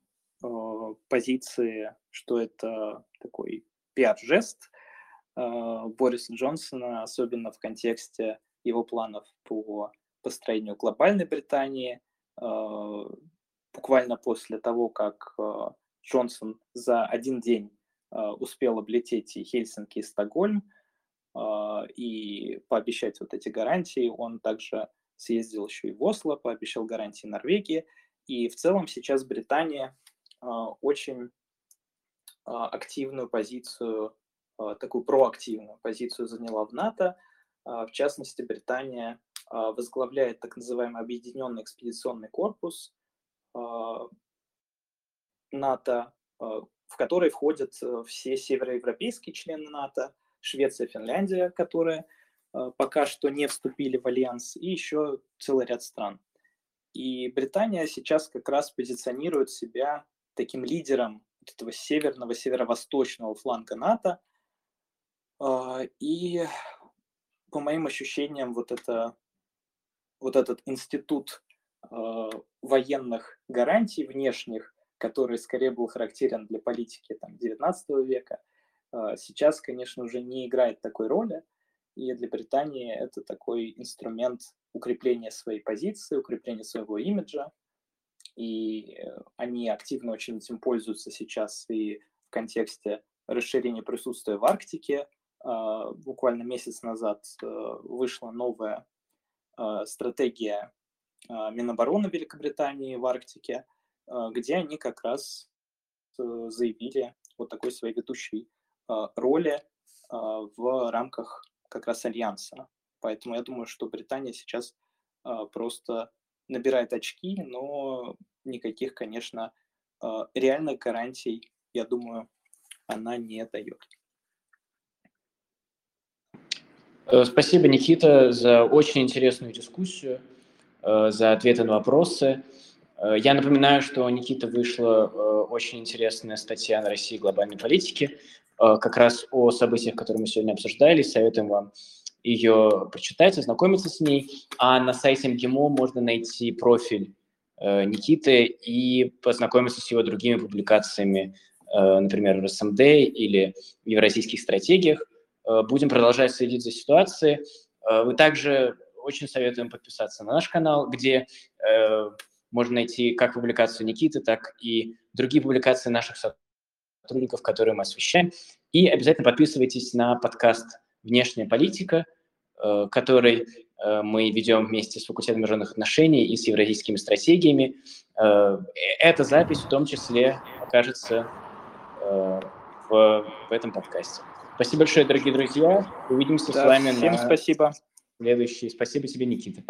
позиции, что это такой пиар-жест Бориса Джонсона, особенно в контексте его планов по построению глобальной Британии. Буквально после того, как Джонсон за один день успел облететь и Хельсинки, и Стокгольм, и пообещать вот эти гарантии, он также съездил еще и в Осло, пообещал гарантии Норвегии. И в целом сейчас Британия а, очень а, активную позицию, а, такую проактивную позицию заняла в НАТО. В частности, Британия возглавляет так называемый Объединенный экспедиционный корпус НАТО, в который входят э, все североевропейские члены НАТО, Швеция, Финляндия, которые пока что не вступили в альянс, и еще целый ряд стран. И Британия сейчас как раз позиционирует себя таким лидером вот этого северного, северо-восточного фланга НАТО. А, и по моим ощущениям, вот, это, вот этот институт а, военных гарантий внешних, который скорее был характерен для политики там, 19 века, а, сейчас, конечно, уже не играет такой роли и для Британии это такой инструмент укрепления своей позиции, укрепления своего имиджа, и э, они активно очень этим пользуются сейчас и в контексте расширения присутствия в Арктике. А, буквально месяц назад э, вышла новая стратегия а, Минобороны Великобритании в Арктике, где они как раз э, заявили вот такой своей ведущей роли в рамках как раз альянса. Поэтому я думаю, что Британия сейчас просто набирает очки, но никаких, конечно, реальных гарантий, я думаю, она не дает. Э, спасибо, Никита, за очень интересную дискуссию, э, за ответы на вопросы. Э, я напоминаю, что у Никиты вышла очень интересная статья на России глобальной политики. Э, как раз о событиях, которые мы сегодня обсуждали. Советуем вам ее прочитать, ознакомиться с ней. А на сайте МГИМО можно найти профиль э, Никиты и познакомиться с его другими публикациями, э, например, в СМД или в евразийских стратегиях. Будем продолжать следить за ситуацией. Вы также очень советуем подписаться на наш канал, где можно найти как публикацию Никиты, так и другие публикации наших сотрудников которые мы освещаем. И обязательно подписывайтесь на подкаст «Внешняя политика», э, который э, мы ведем вместе с факультетом международных отношений и с евразийскими стратегиями. Э, эта запись в том числе окажется в, в этом подкасте. Спасибо большое, дорогие друзья. Увидимся да, с вами всем на спасибо. следующий. Спасибо тебе, Никита.